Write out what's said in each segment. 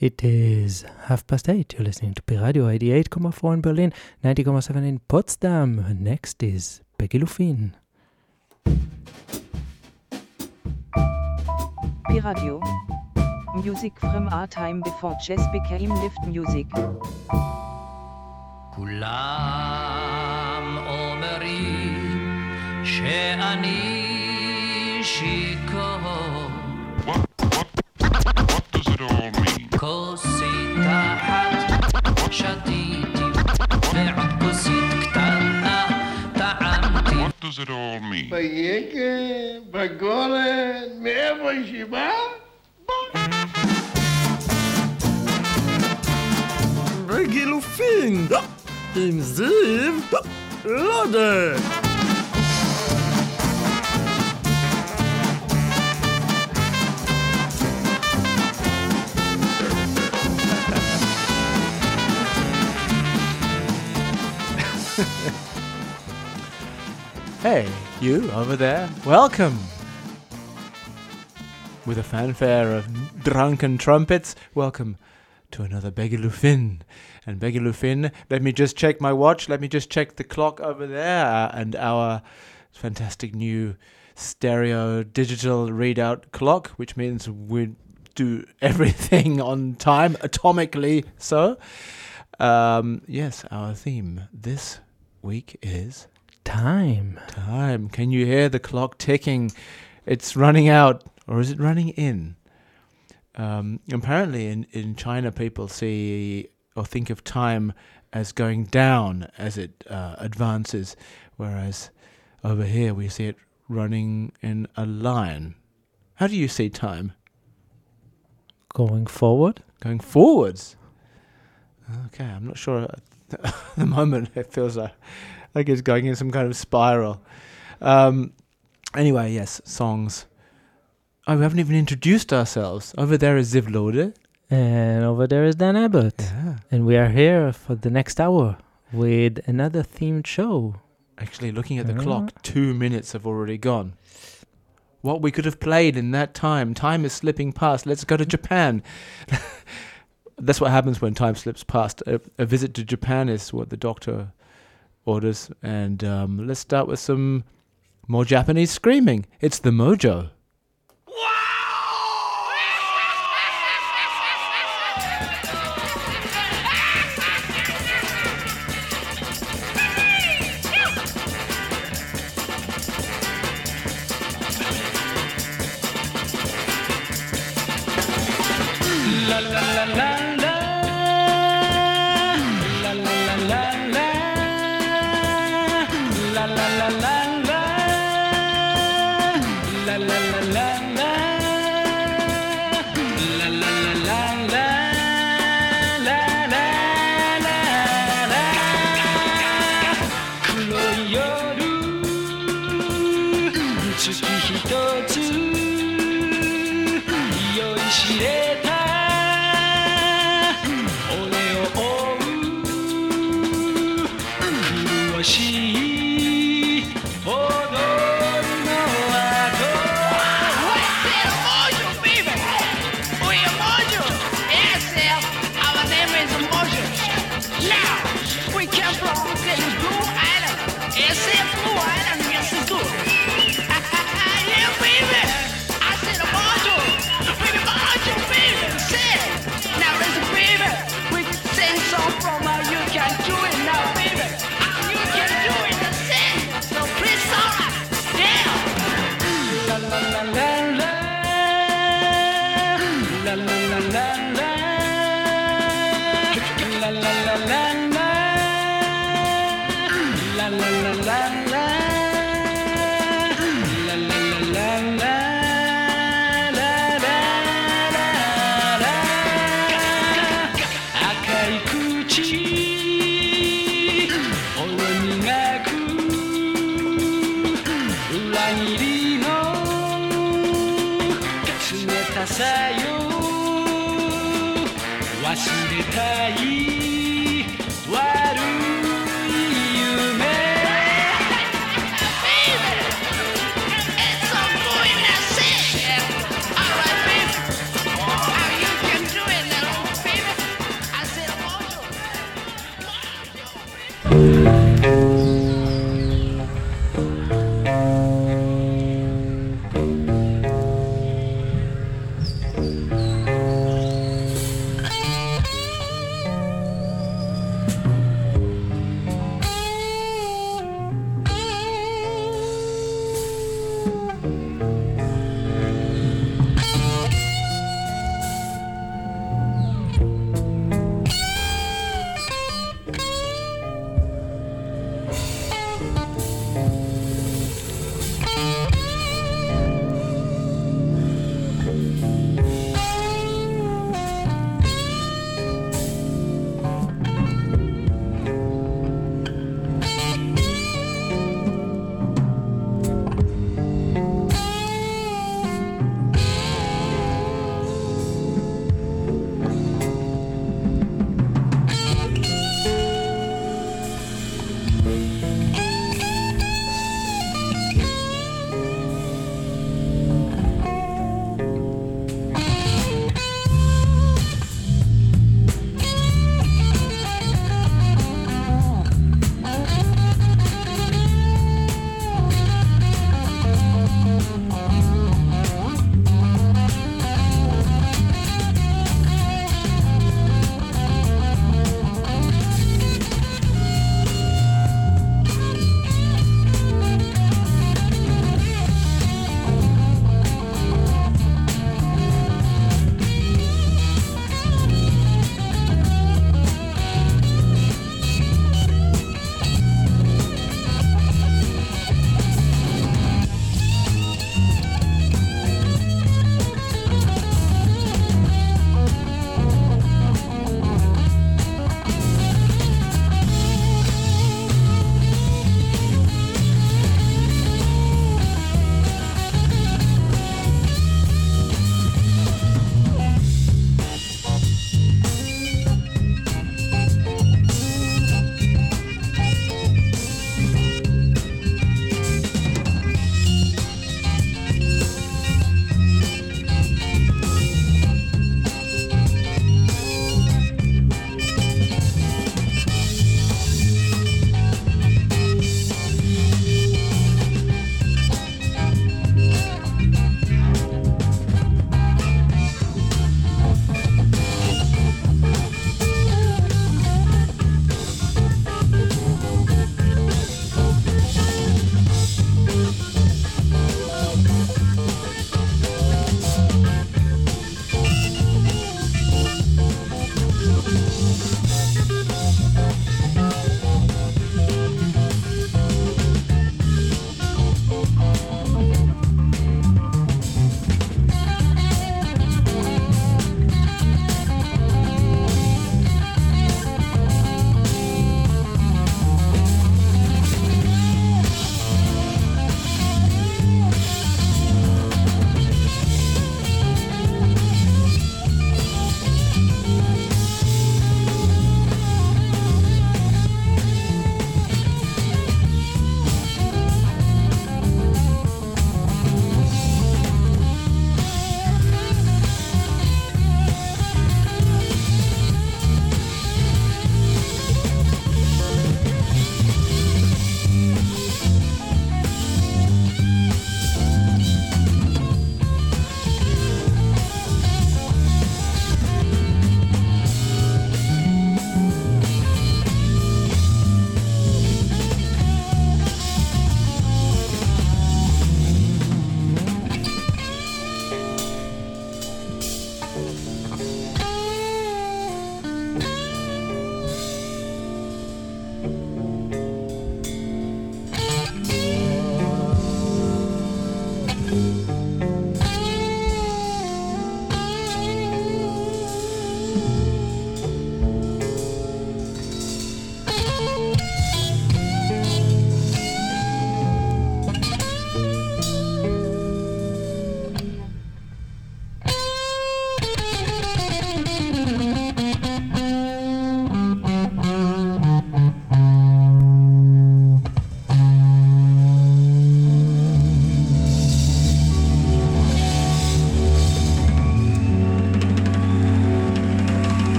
It is half past eight. You're listening to P Radio 88.4 in Berlin, 90.7 in Potsdam. Next is Peggy Lufin. P Radio. Music from our time before jazz became lift music. כולם אומרים שאני שיכור כוסית אחת שתיתי ועוד כוסית קטנה טעמתי What does it all mean? ביקב, בגולן, מאיפה באה? בגילופין, עם זיו, לא יודע. Hey, you over there, welcome! With a fanfare of drunken trumpets, welcome to another Begilufin. And Begilufin, let me just check my watch, let me just check the clock over there, and our fantastic new stereo digital readout clock, which means we do everything on time, atomically so. Um, yes, our theme this week is Time. time. Can you hear the clock ticking? It's running out, or is it running in? Um, apparently, in, in China, people see or think of time as going down as it uh, advances, whereas over here we see it running in a line. How do you see time? Going forward. Going forwards? Okay, I'm not sure. At the moment, it feels like, like it's going in some kind of spiral. Um, anyway, yes, songs. Oh, we haven't even introduced ourselves. Over there is Ziv Lode. And over there is Dan Abbott. Yeah. And we are here for the next hour with another themed show. Actually, looking at the Yeah. clock, two minutes have already gone. What we could have played in that time. Time is slipping past. Let's go to Japan. That's what happens when time slips past. A, a visit to Japan is what the doctor orders. And um, let's start with some more Japanese screaming. It's the mojo.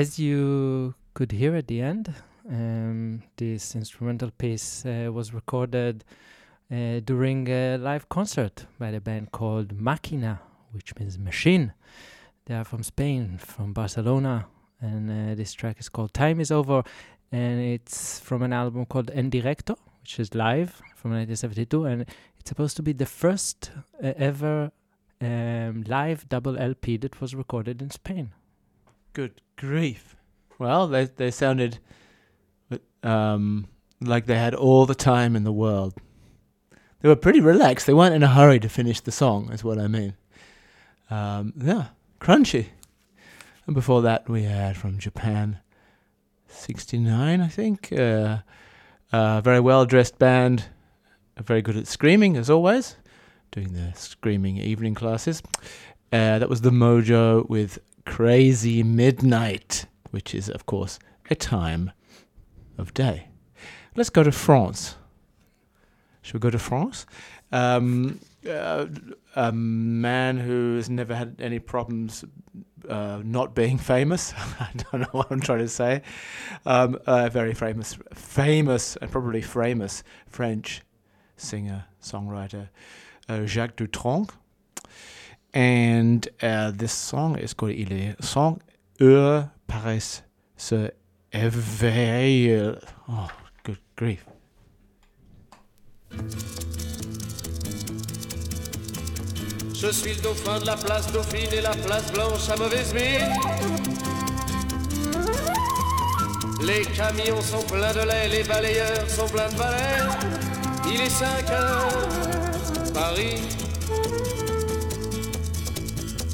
As you could hear at the end, um, this instrumental piece uh, was recorded uh, during a live concert by the band called Máquina, which means machine. They are from Spain, from Barcelona, and uh, this track is called Time Is Over, and it's from an album called En Directo, which is live from 1972, and it's supposed to be the first uh, ever um, live double LP that was recorded in Spain. Good grief. Well, they they sounded um, like they had all the time in the world. They were pretty relaxed. They weren't in a hurry to finish the song, is what I mean. Um, yeah, crunchy. And before that, we had from Japan, 69, I think. Uh, a very well dressed band, uh, very good at screaming, as always, doing the screaming evening classes. Uh, that was the Mojo with Crazy Midnight, which is, of course, a time of day. Let's go to France. Should we go to France? Um, uh, a man who has never had any problems uh, not being famous. I don't know what I'm trying to say. Um, a very famous, famous and probably famous French singer songwriter uh, Jacques Dutronc. And uh, this song is called Il est sans heure paraissent se éveiller. Oh, good grief. Je suis le dauphin de la place Dauphine et la place Blanche à mauvaise mine. Les camions sont pleins de lait, les balayeurs sont pleins de balais. Il est 5 heures, Paris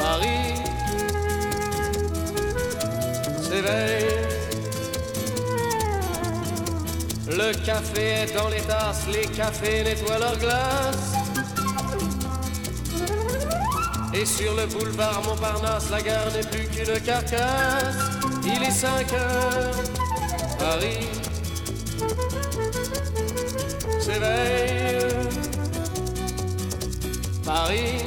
Paris s'éveille. Le café est dans les tasses, les cafés nettoient leurs glaces. Et sur le boulevard Montparnasse, la gare n'est plus qu'une carcasse. Il est 5 heures, Paris s'éveille. Paris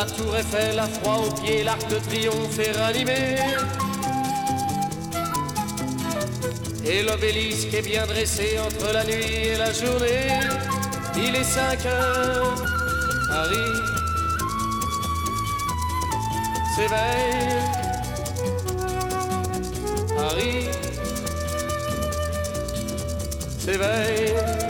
La tour Eiffel a froid aux pieds, l'arc de triomphe est ranimé. Et l'obélisque est bien dressé entre la nuit et la journée. Il est 5 heures, Paris s'éveille. Paris s'éveille.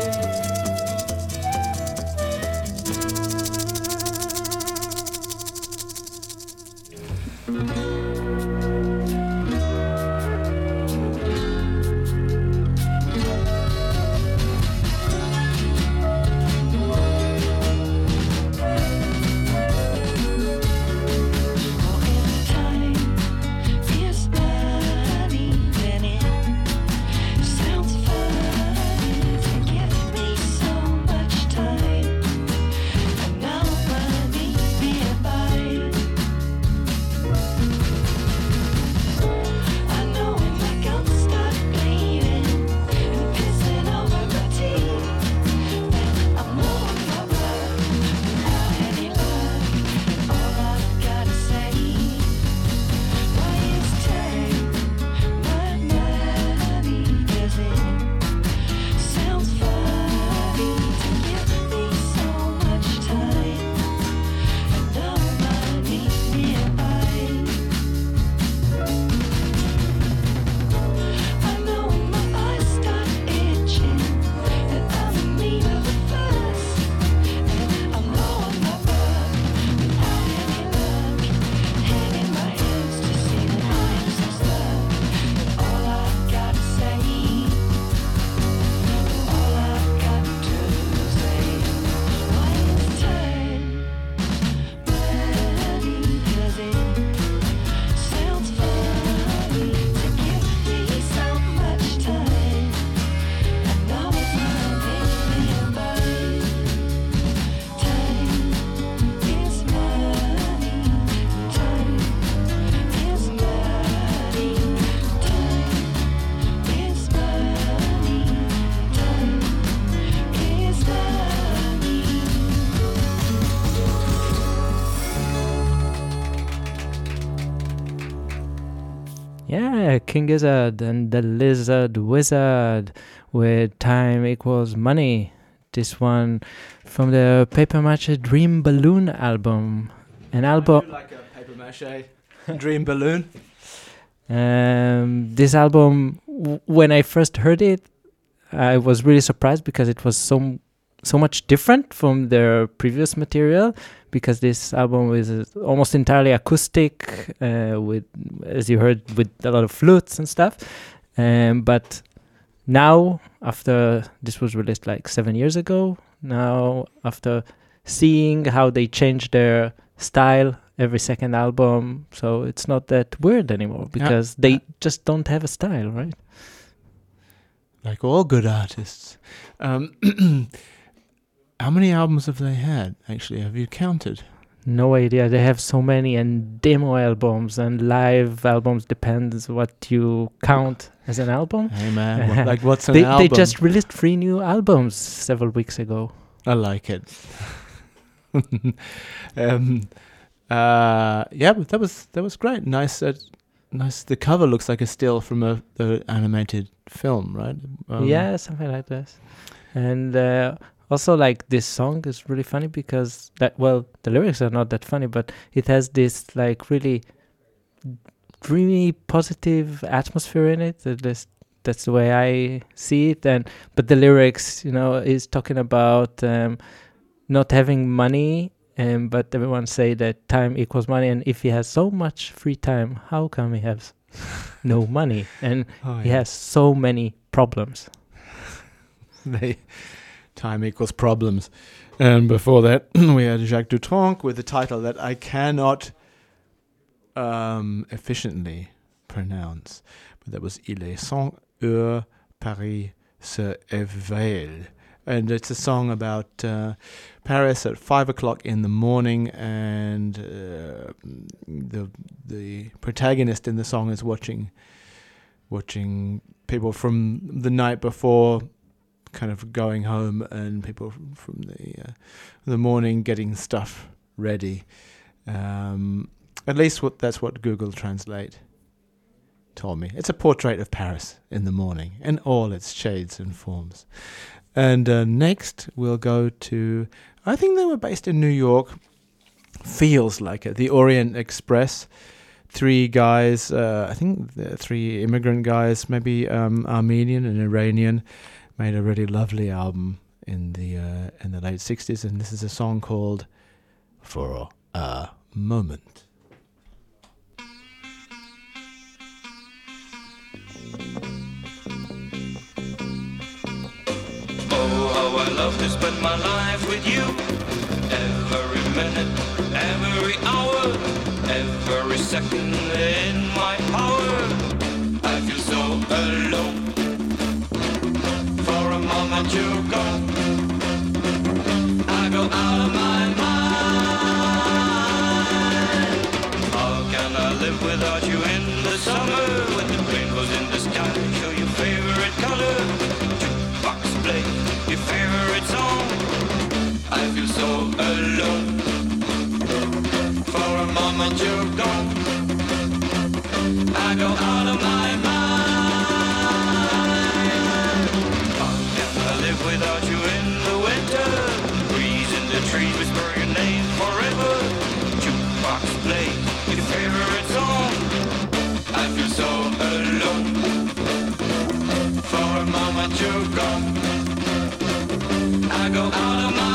King Gizzard and the Lizard Wizard with Time Equals Money. This one from the Paper Mache Dream Balloon album. An album. like a paper mache dream balloon. Um, this album, w- when I first heard it, I was really surprised because it was so so much different from their previous material. Because this album is almost entirely acoustic, uh, with as you heard, with a lot of flutes and stuff. Um, but now, after this was released like seven years ago, now after seeing how they changed their style every second album, so it's not that weird anymore Yeah. because they Yeah. just don't have a style, right? Like all good artists. Um, how many albums have they had? Actually, have you counted? No idea. They have so many and demo albums and live albums depends what you count as an album. Hey man, what, like what's an They album? they just released three new albums several weeks ago. I like it. um, uh, yeah, but that was that was great. Nice, uh, nice. The cover looks like a still from a the animated film, right? Um, yeah, something like this. And uh, also, like this song is really funny because that well, the lyrics are not that funny, but it has this like really dreamy, positive atmosphere in it. That this, that's the way I see it. And but the lyrics, you know, is talking about um, not having money. Um, but everyone say that time equals money, and if he has so much free time, how come he has no money? And Oh, he has so many problems. they time equals problems. And before that, we had Jacques Dutronc with the title that I cannot um, efficiently pronounce. But that was Il est cent heures Paris se éveille. And it's a song about uh, Paris at five o'clock in the morning, and uh, the the protagonist in the song is watching watching people from the night before kind of going home and people from, the uh, the morning getting stuff ready. Um, at least what that's what Google Translate told me. It's a portrait of Paris in the morning in all its shades and forms. And uh, next we'll go to I think they were based in New York. Feels like it. The Orient Express. Three guys, uh, I think three immigrant guys, maybe um, Armenian and Iranian, made a really lovely album in the uh, in the late '60s, and this is a song called "For a Moment." Oh, how I love to spend my life with you. Every minute, every hour, every second in my power. A moment a you're gone. I go out of my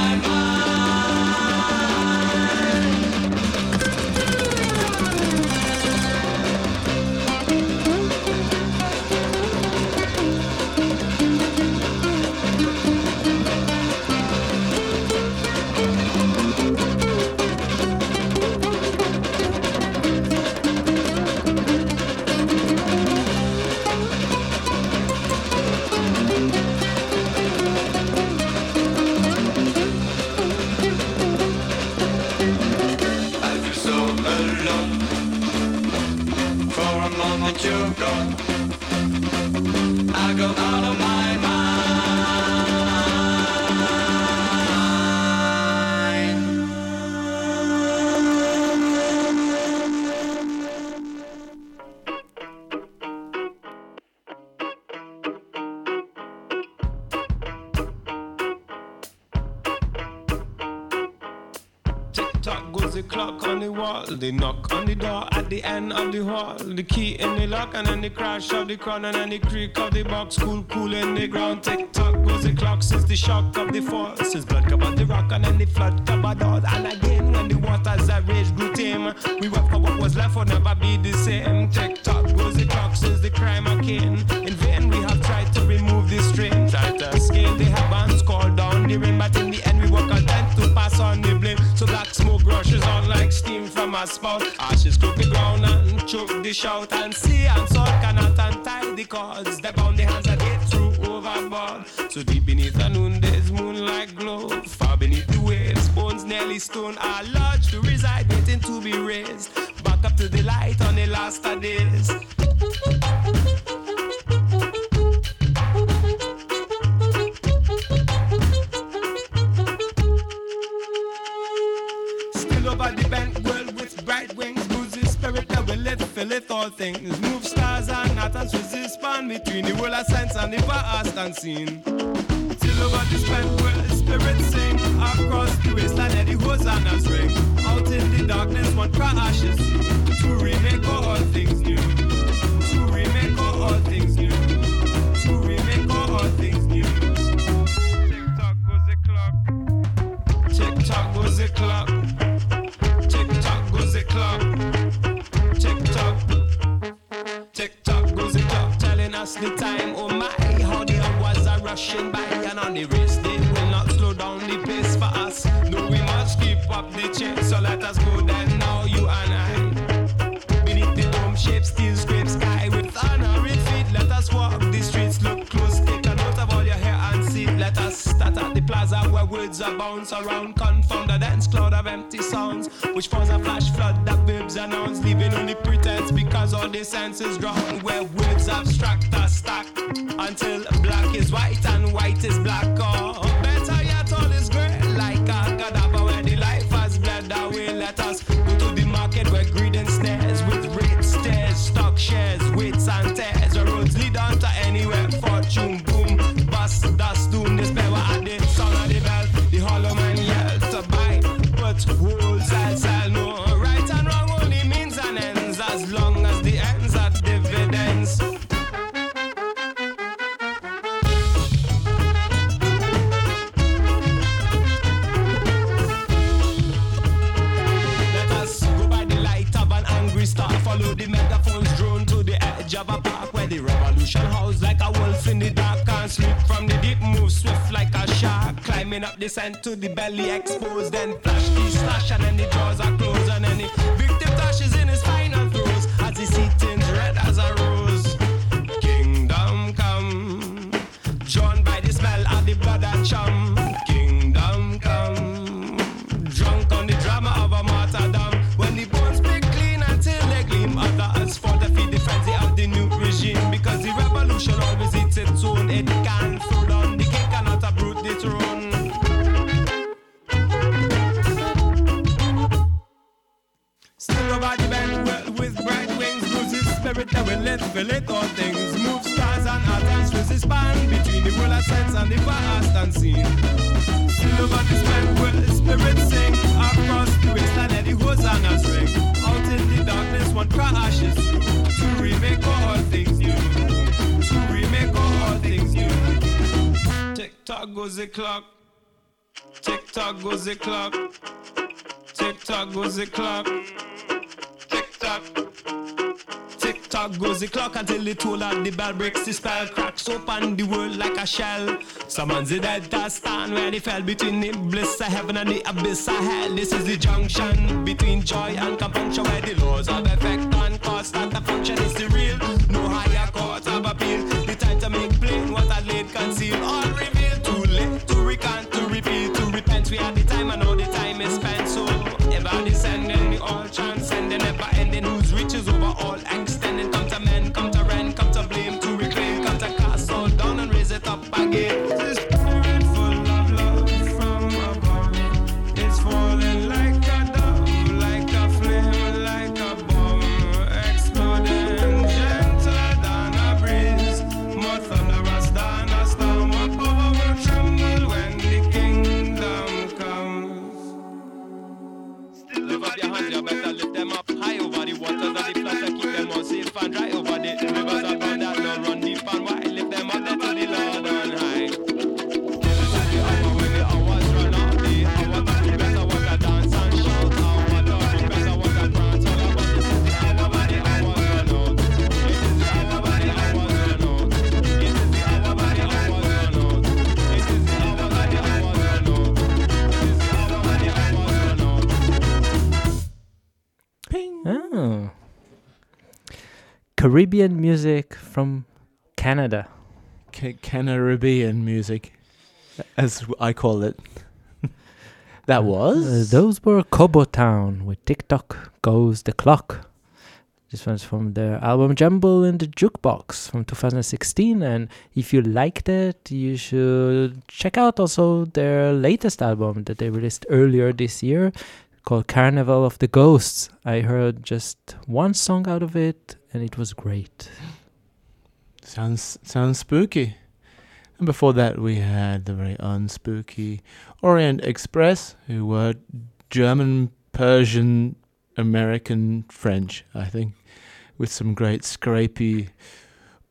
and then the crash of the crown and then the creak of the box. Cool, cool in the ground. Tick tock goes the clock since the shock of the fall. Since blood covered the rock and then the flood covered all. And again when the waters that rage grew tame, we wept for what was left would never be the same. Tick tock goes the clock since the crime again. In vain we have tried to remove the strain. Tried to scale the heavens, call down the rain, but in the end we were content to pass on the blame. So black smoke rushes on like steam from a spout. Ashes cook the ground and choke the shout. And sea and salt cannot untie the cords. They bound the hands that get through overboard. So deep beneath the noon, there's moonlight glow, far beneath the waves, bones nearly stone are large to reside, waiting to be raised. Back up to the light on the last of days. All things. Move stars and atoms, resist span between the world of sense and the past unseen. Still over the spent world, spirit sing across the wasteland, and the hosannas ring. Out in the darkness, one cry ashes to remake all things new. The time. Oh my, how the hours are rushing by, and on the race they will not slow down the pace for us. No, we must keep up the chase. So let us go then words are bounce around. Confound the dense cloud of empty sounds, which forms a flash flood that verbs announce, leaving only pretense because all the senses drown. Where words abstract are stacked until black is white and white is black. Or Scent to the belly exposed, then flash the slash and then the jaws are closed and then the victim dashes in his final throes as he see things red as a rose. Past unseen. Still over the spent world, spirit sing across the wasteland, and the hosannas ring. Out in the darkness, one cry ashes to remake all things new. To remake all things new. Tick tock goes the clock. Tick tock goes the clock. Tick tock goes the clock. Tick tock goes the clock until the toll of the bell breaks the spell. Cracks open the world like a shell. Summons the dead that stand where they fell between the bliss of heaven and the abyss of hell. This is the junction between joy and compunction where the laws of effect and cause start to function. Is the real, Caribbean music from Canada. Ca- Caribbean music, as I call it. that Uh, was those were Kobo Town with Tick Tock Goes the Clock. This one's from their album Jumbie in the Jukebox from 2016. And if you liked it, you should check out also their latest album that they released earlier this year called Carnival of the Ghosts. I heard just one song out of it and it was great. Sounds sounds spooky. And before that, we had the very unspooky Orient Express, who were German, Persian, American, French, I think, with some great scrapey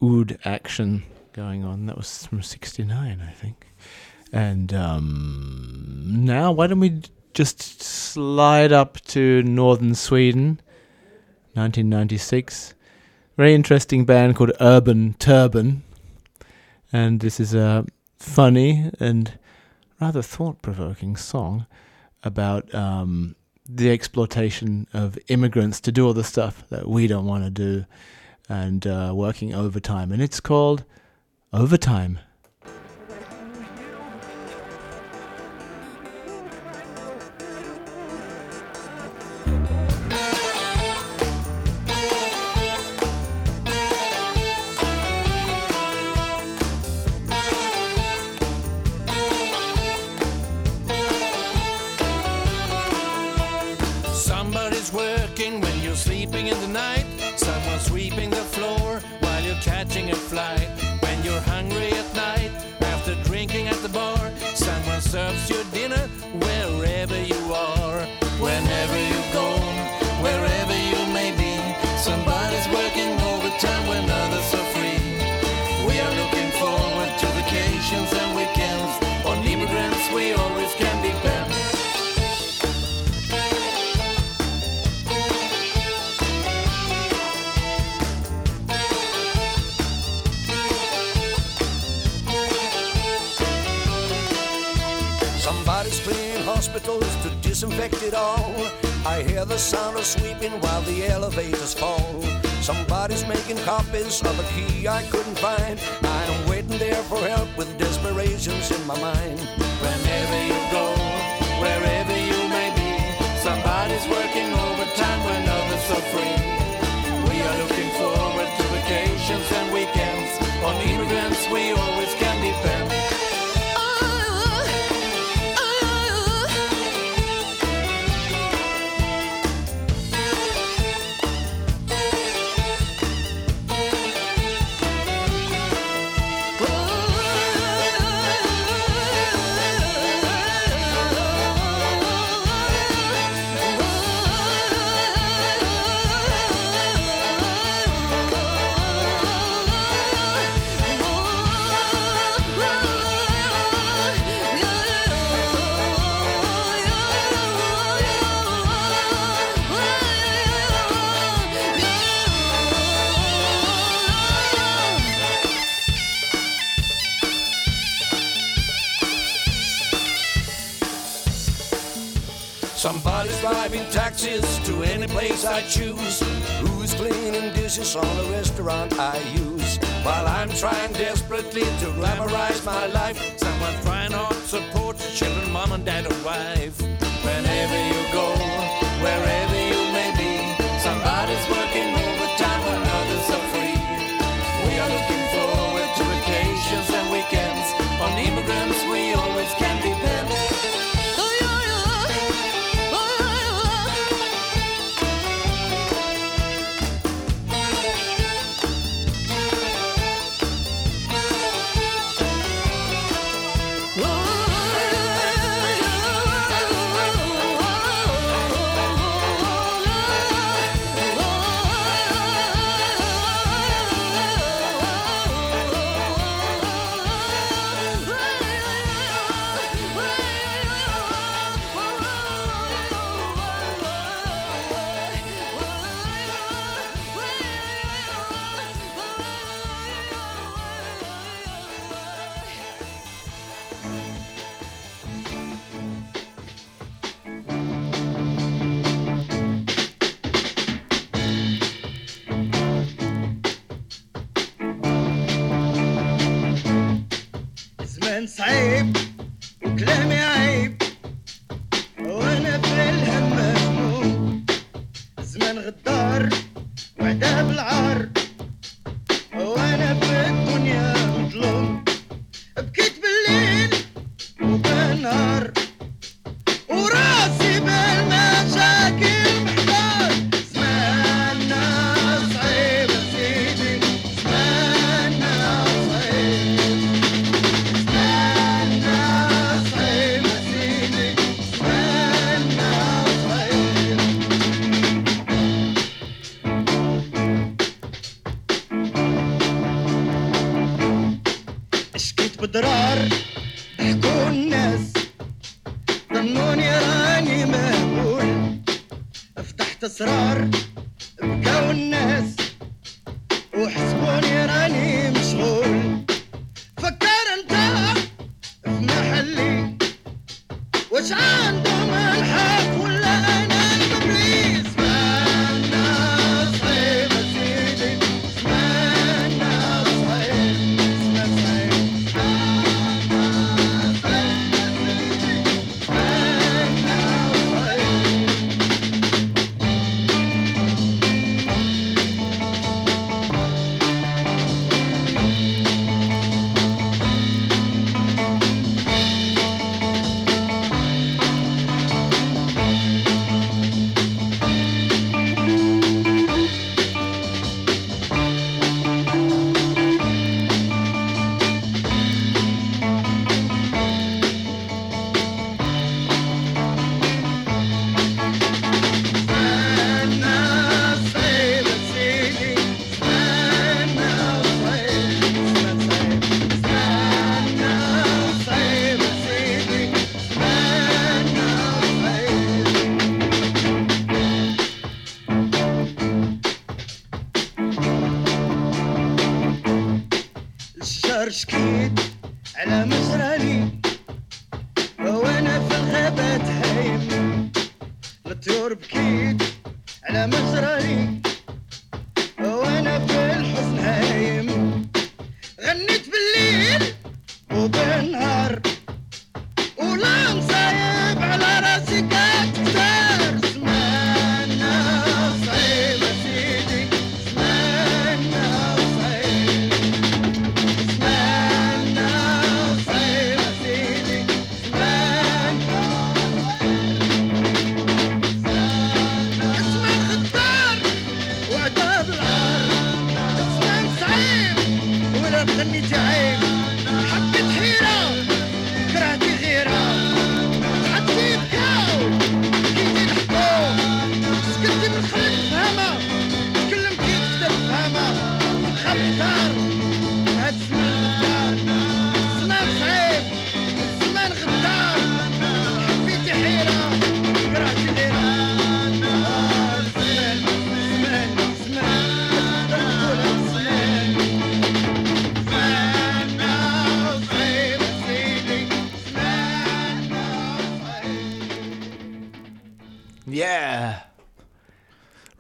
oud action going on. That was from '69, I think. And um, now, why don't we just slide up to northern Sweden, 1996? Very interesting band called Urban Turban, and this is a funny and rather thought-provoking song about um, the exploitation of immigrants to do all the stuff that we don't want to do, and uh, working overtime, and it's called Overtime. Any I choose. Who's cleaning dishes on the restaurant I use? While I'm trying desperately to glamorize my life, someone's trying hard to support the children, mom and dad and wife. Whenever you go, wherever you may be, somebody's working overtime when others are free. We are looking forward to vacations and weekends. On immigrants, we always can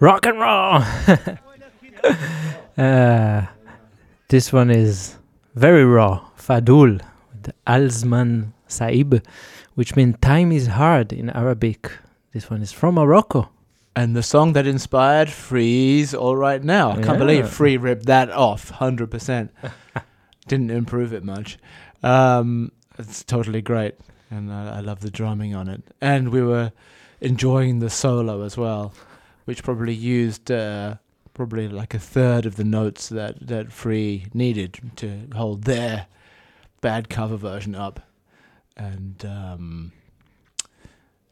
Rock and roll. uh, this one is very raw. Fadoul, the Al Zman Saib, which means time is hard in Arabic. This one is from Morocco. And the song that inspired Free's All Right Now. I can't believe Free ripped that off 100%. Didn't improve it much. Um, it's totally great. And I, I love the drumming on it. And we were enjoying the solo as well, which probably used uh, probably like a third of the notes that, that Free needed to hold their bad cover version up. And um,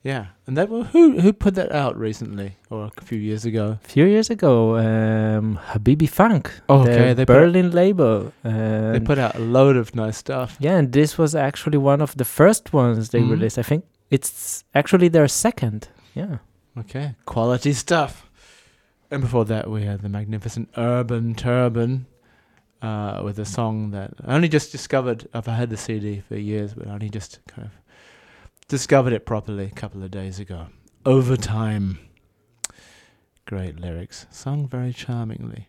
yeah, and that wa- who who put that out recently or a few years ago? A few years ago, um, Habibi Funk, Oh, okay, the they put Berlin label. They put out a load of nice stuff. Yeah, and this was actually one of the first ones they Mhm. released. I think it's actually their second. Yeah. Okay, quality stuff. And before that, we had the magnificent Urban Turban uh, with a song that I only just discovered. I've had the CD for years, but I only just kind of discovered it properly a couple of days ago. Overtime. Great lyrics, sung very charmingly.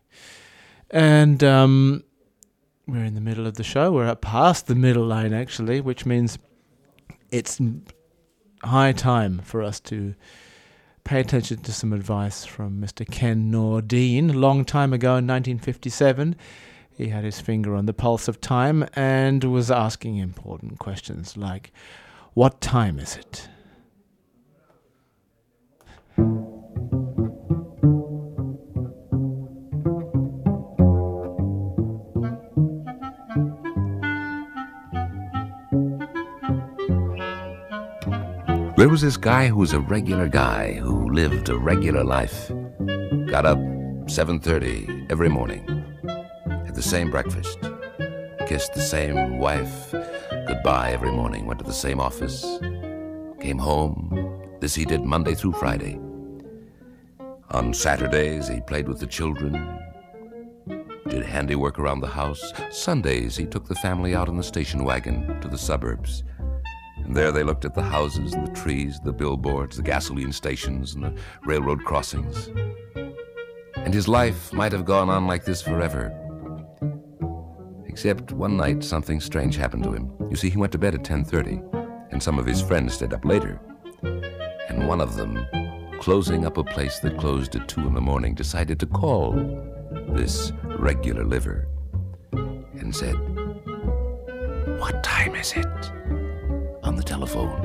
And um, we're in the middle of the show. We're up past the middle line, actually, which means it's high time for us to pay attention to some advice from Mr. Ken Nordine. A long time ago in 1957, he had his finger on the pulse of time and was asking important questions like, What time is it? There was this guy who was a regular guy who lived a regular life. Got up 7:30 every morning. Had the same breakfast. Kissed the same wife goodbye every morning. Went to the same office. came home. This he did Monday through Friday. On Saturdays, he played with the children, did handiwork around the house. Sundays, he took the family out in the station wagon to the suburbs. And there they looked at the houses and the trees, the billboards, the gasoline stations, and the railroad crossings. And his life might have gone on like this forever. Except one night something strange happened to him. You see, he went to bed at 10:30, and some of his friends stayed up later. And one of them, closing up a place that closed at 2 in the morning, decided to call this regular liver and said, What time is it? On the telephone.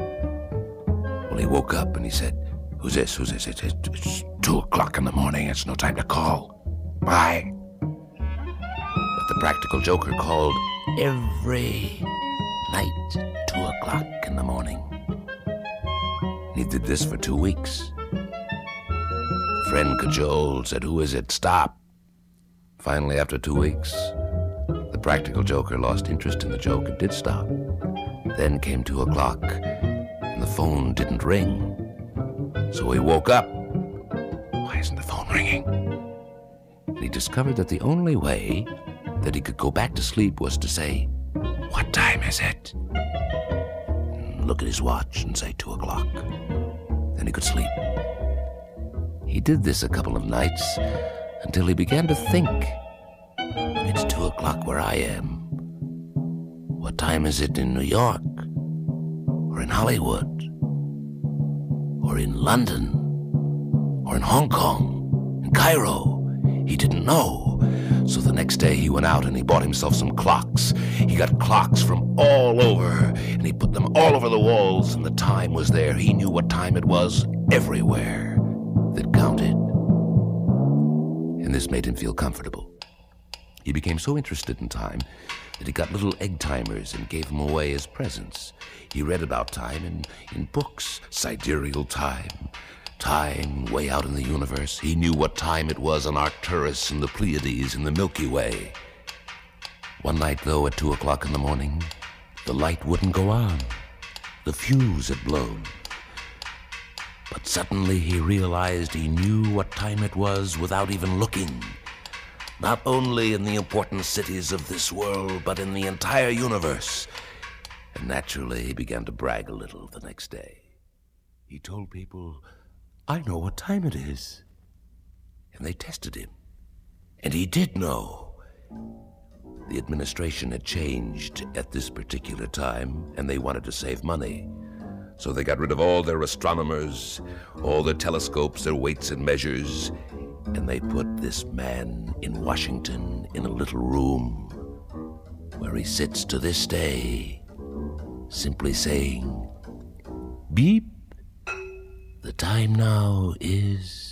Well, he woke up and he said, Who's this? Who's this? It's, it's, it's two o'clock in the morning. It's no time to call. Bye. But the practical joker called every night, two o'clock in the morning. He did this for two weeks. The friend cajoled, said, Who is it? Stop. Finally, after two weeks, the practical joker lost interest in the joke and did stop. Then came two o'clock, and the phone didn't ring. So he woke up. Why isn't the phone ringing? And he discovered that the only way that he could go back to sleep was to say, What time is it? And look at his watch and say, Two o'clock. Then he could sleep. He did this a couple of nights until he began to think, It's two o'clock where I am. What time is it in New York? Or in Hollywood? Or in London? Or in Hong Kong? In Cairo? He didn't know. So the next day he went out and he bought himself some clocks. He got clocks from all over and he put them all over the walls and the time was there. He knew what time it was everywhere that counted. And this made him feel comfortable. He became so interested in time that he got little egg timers and gave them away as presents. He read about time in, in books, sidereal time, time way out in the universe. He knew what time it was on Arcturus and the Pleiades and the Milky Way. One night, though, at two o'clock in the morning, the light wouldn't go on. The fuse had blown. But suddenly he realized he knew what time it was without even looking not only in the important cities of this world, but in the entire universe. And naturally, he began to brag a little the next day. He told people, I know what time it is. And they tested him. And he did know. The administration had changed at this particular time, and they wanted to save money. So they got rid of all their astronomers, all their telescopes, their weights and measures, and they put this man in Washington in a little room where he sits to this day, simply saying, Beep, the time now is.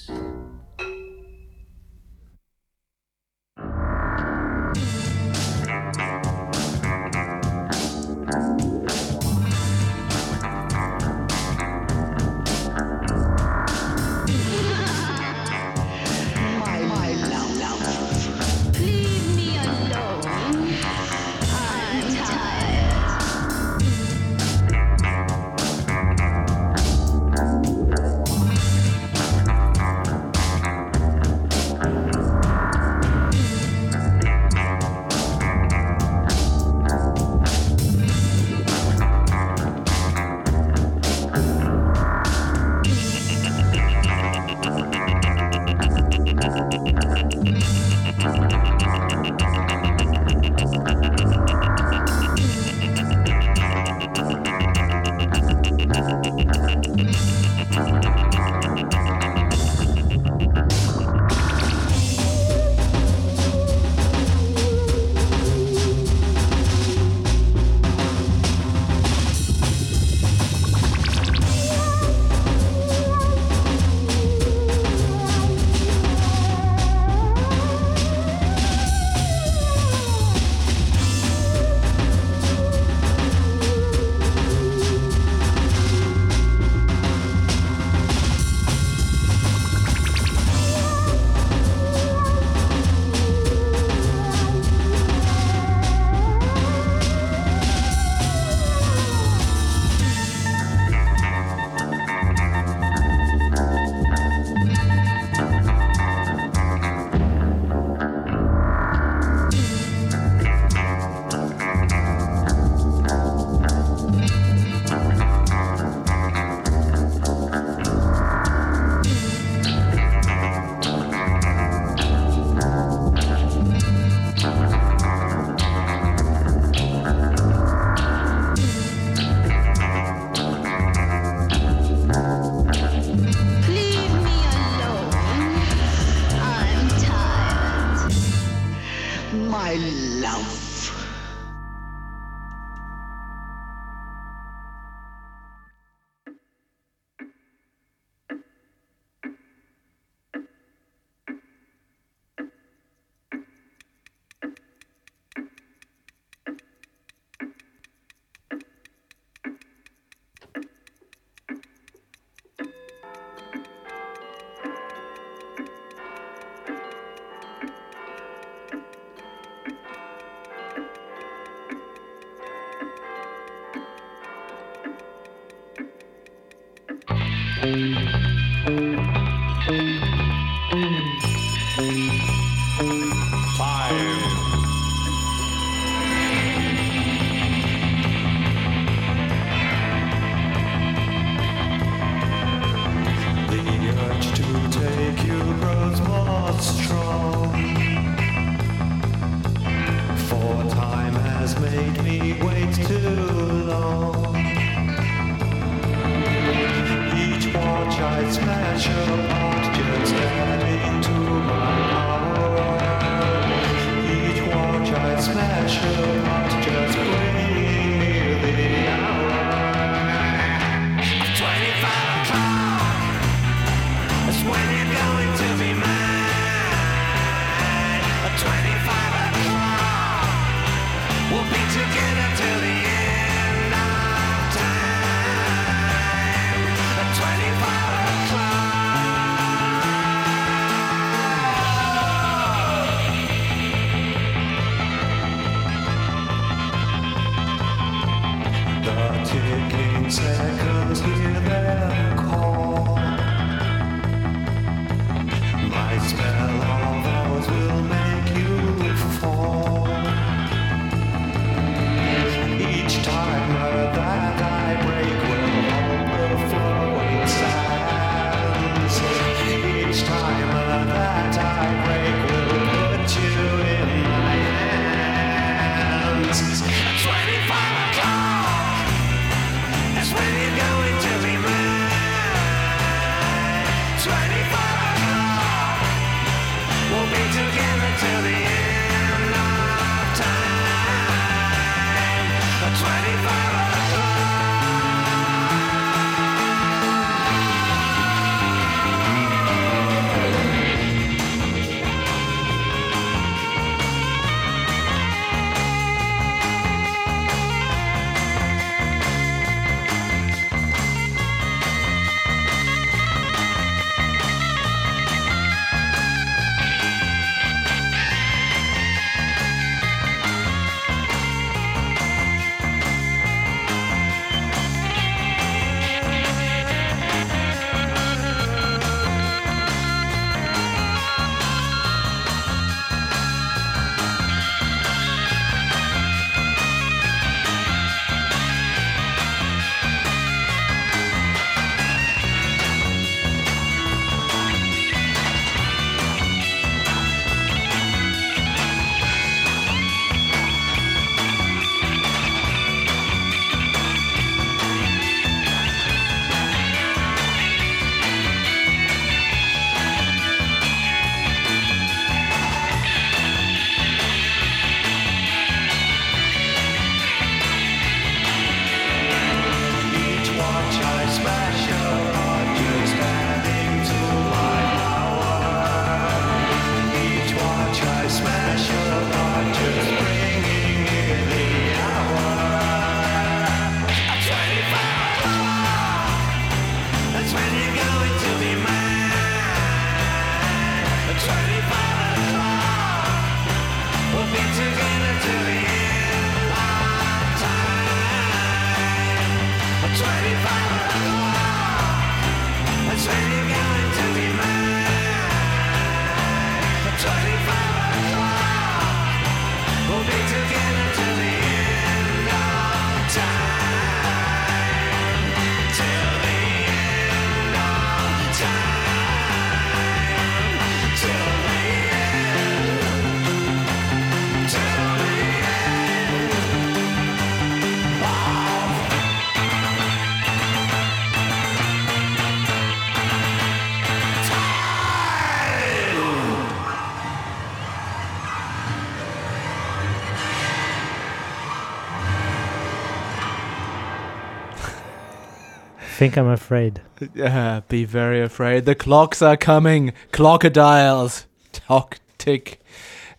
think I'm afraid. Yeah, be very afraid. The clocks are coming. Crocodiles. Tock tick.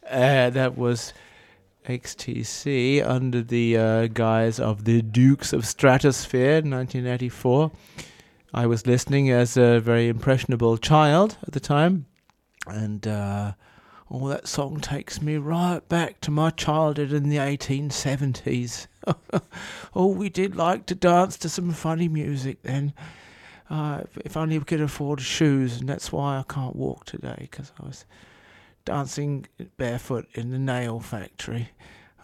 Uh, that was XTC under the uh, guise of the Dukes of Stratosphear, 1984. I was listening as a very impressionable child at the time, and uh, oh, that song takes me right back to my childhood in the 1870s. oh, we did like to dance to some funny music then. Uh, if only we could afford shoes, and that's why I can't walk today because I was dancing barefoot in the nail factory.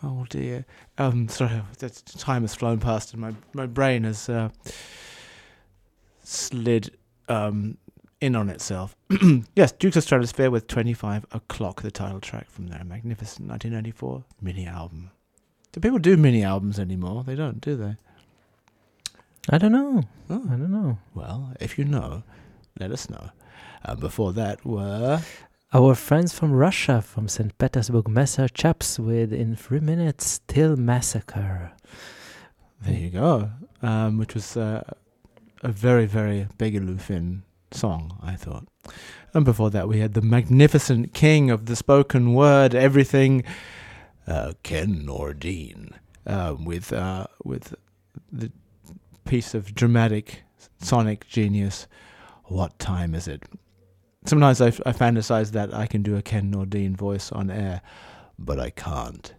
Oh dear. Um, sorry, the time has flown past, and my my brain has uh, slid um, in on itself. yes, Dukes of Stratosphear with 25 O'Clock, the title track from their magnificent 1994 mini album. Do people do mini albums anymore? They don't, do they? I don't know. Oh. I don't know. Well, if you know, let us know. Uh, before that were. Our friends from Russia, from St. Petersburg, Massachusetts, with In Three Minutes Till Massacre. There you go. Um, which was uh, a very, very Finn song, I thought. And before that, we had the magnificent king of the spoken word, everything, Ken Nordine, uh, with uh, with the piece of dramatic sonic genius. What time is it? Sometimes I, I fantasize that I can do a Ken Nordine voice on air, but I can't.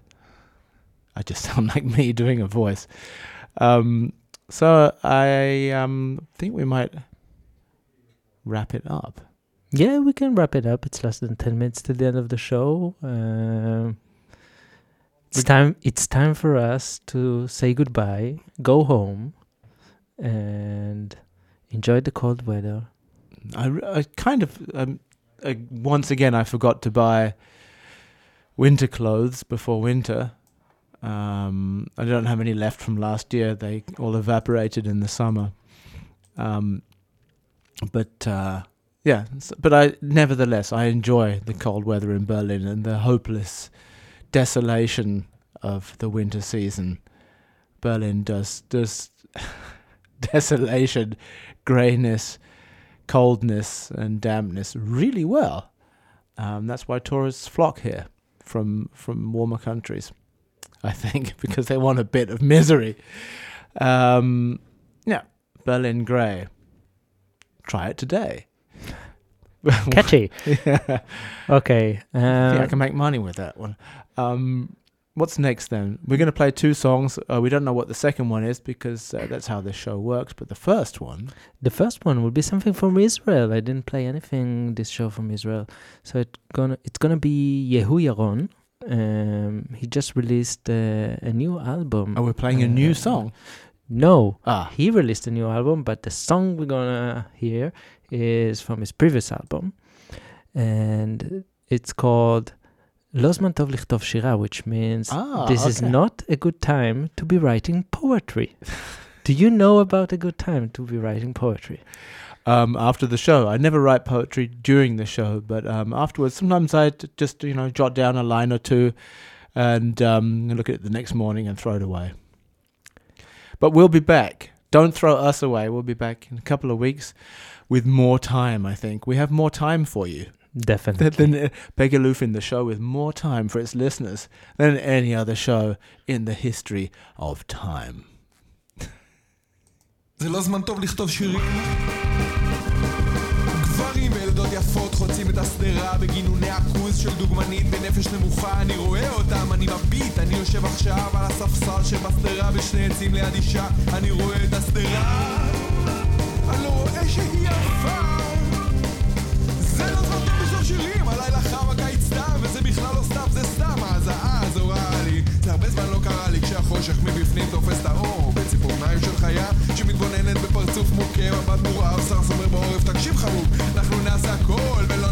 I just sound like me doing a voice. Um, so I um, think we might wrap it up. Yeah, we can wrap it up. It's less than 10 minutes to the end of the show. Um, it's time it's time for us to say goodbye, go home and enjoy the cold weather. I, I kind of um, uh, once again I forgot to buy winter clothes before winter. Um, I don't have any left from last year. They all evaporated in the summer. Um, but uh, yeah, but I nevertheless I enjoy the cold weather in Berlin and the hopeless desolation of the winter season. Berlin does does desolation, grayness, coldness, and dampness really well. Um, that's why tourists flock here from from warmer countries. I think because they want a bit of misery. Um, yeah, Berlin grey. Try it today. Catchy. yeah. Okay. I think I Uh, can make money with that one. Um, what's next then? We're going to play two songs. Uh, we don't know what the second one is because uh, that's how this show works. But the first one, the first one will be something from Israel. I didn't play anything this show from Israel. So it gonna it's gonna be Yehu Yaron. Um, he just released uh, a new album. oh, we're playing a new Uh, song. No, Ah, he released a new album, but the song we're gonna hear is from his previous album, and it's called "Lozman Tov Lichtov Shira," which means Ah, this is not a good time to be writing poetry. Do you know about a good time to be writing poetry? um, after the show, I never write poetry during the show, but um, afterwards, sometimes I just you know jot down a line or two, and um, look at it the next morning and throw it away. But we'll be back. Don't throw us away. We'll be back in a couple of weeks with more time. I think we have more time for you. Definitely. Than, than Begilufin, the show with more time for its listeners than any other show in the history of time. זה לא זמן טוב לכתוב שירים. גברים וילדות יפות חוצים את השדרה בגינוני הכוז של דוגמנית בנפש נמוכה אני רואה אותם, אני מביט, אני יושב עכשיו על הספסל שבשדרה בשני עצים ליד אישה אני רואה את השדרה אני לא רואה שהיא יפה. זה לא זמן טוב לכתוב שירים, הלילה חם הקיץ סתם וזה בכלל לא סתם, זה סתם ההזעה הזורה לי. זה הרבה זמן לא קרה לי כשהחושך מבפנים תופס את האור. בציפורניים של חיה שמתבוננת בפרצוף מוכה מבט תקשיב חמוד אנחנו נעשה הכל ולא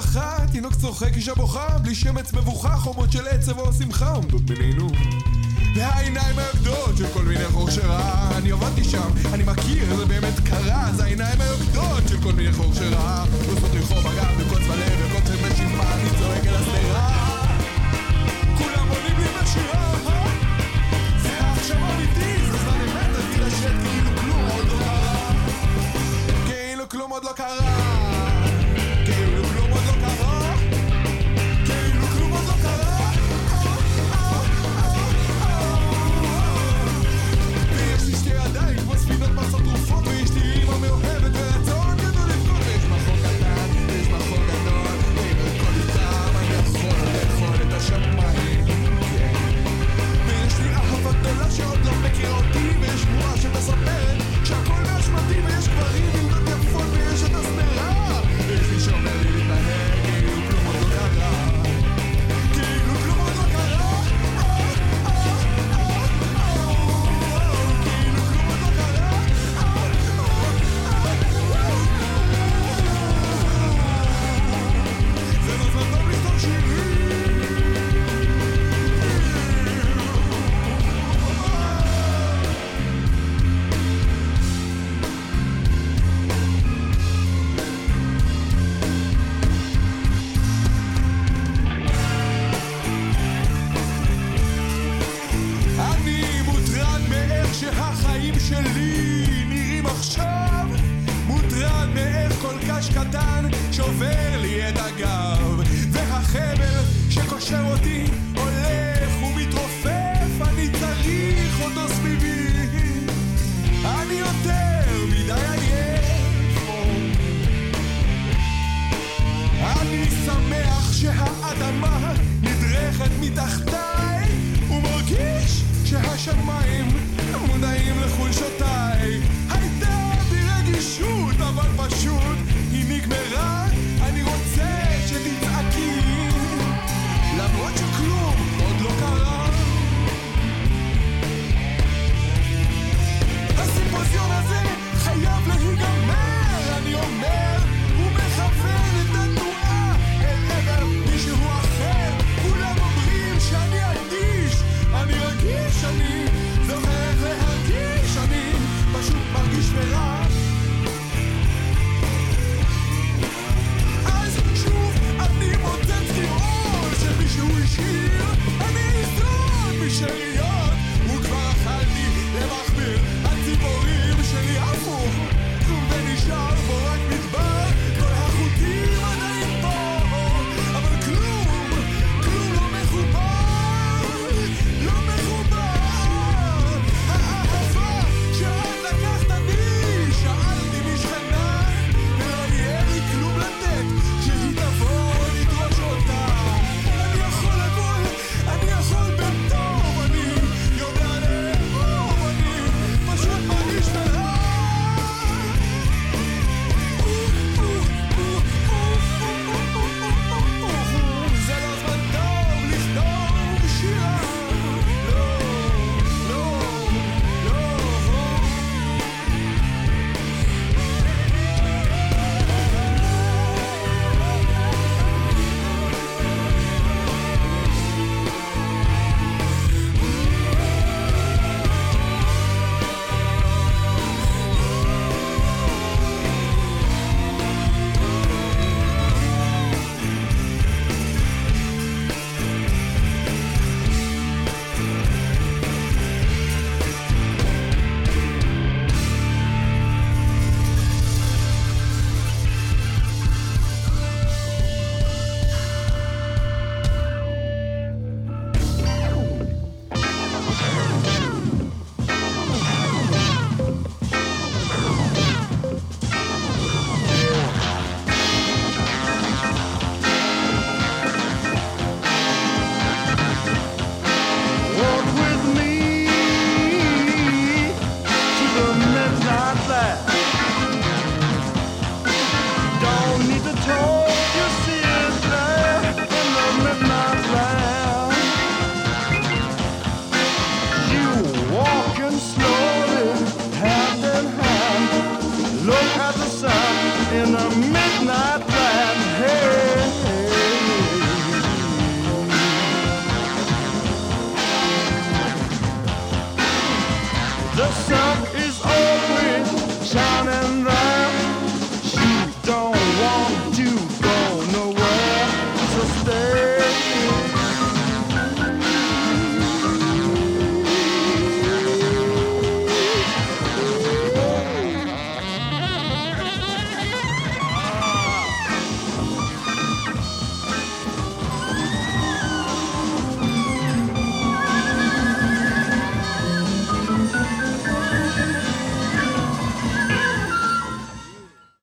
על המדרכה תינוק צוחק אישה בוכה בלי שמץ מבוכה חומות של עצב או שמחה עומדות בינינו. והעיניים היוקדות של כל מיני חור שרע אני עבדתי שם, אני מכיר, זה באמת קרה זה העיניים היוקדות של כל מיני חור שרע. עושות לי חור בגב וקוץ בלב וקוצר בשימה אני צועק אל השדרה. כולם עונים לי בשירה זה עכשיו אמיתי, זה זמן אמת, אז תתעשת כאילו כלום עוד לא קרה. כאילו כלום עוד לא קרה מתחתיי ומרגיש שהשמיים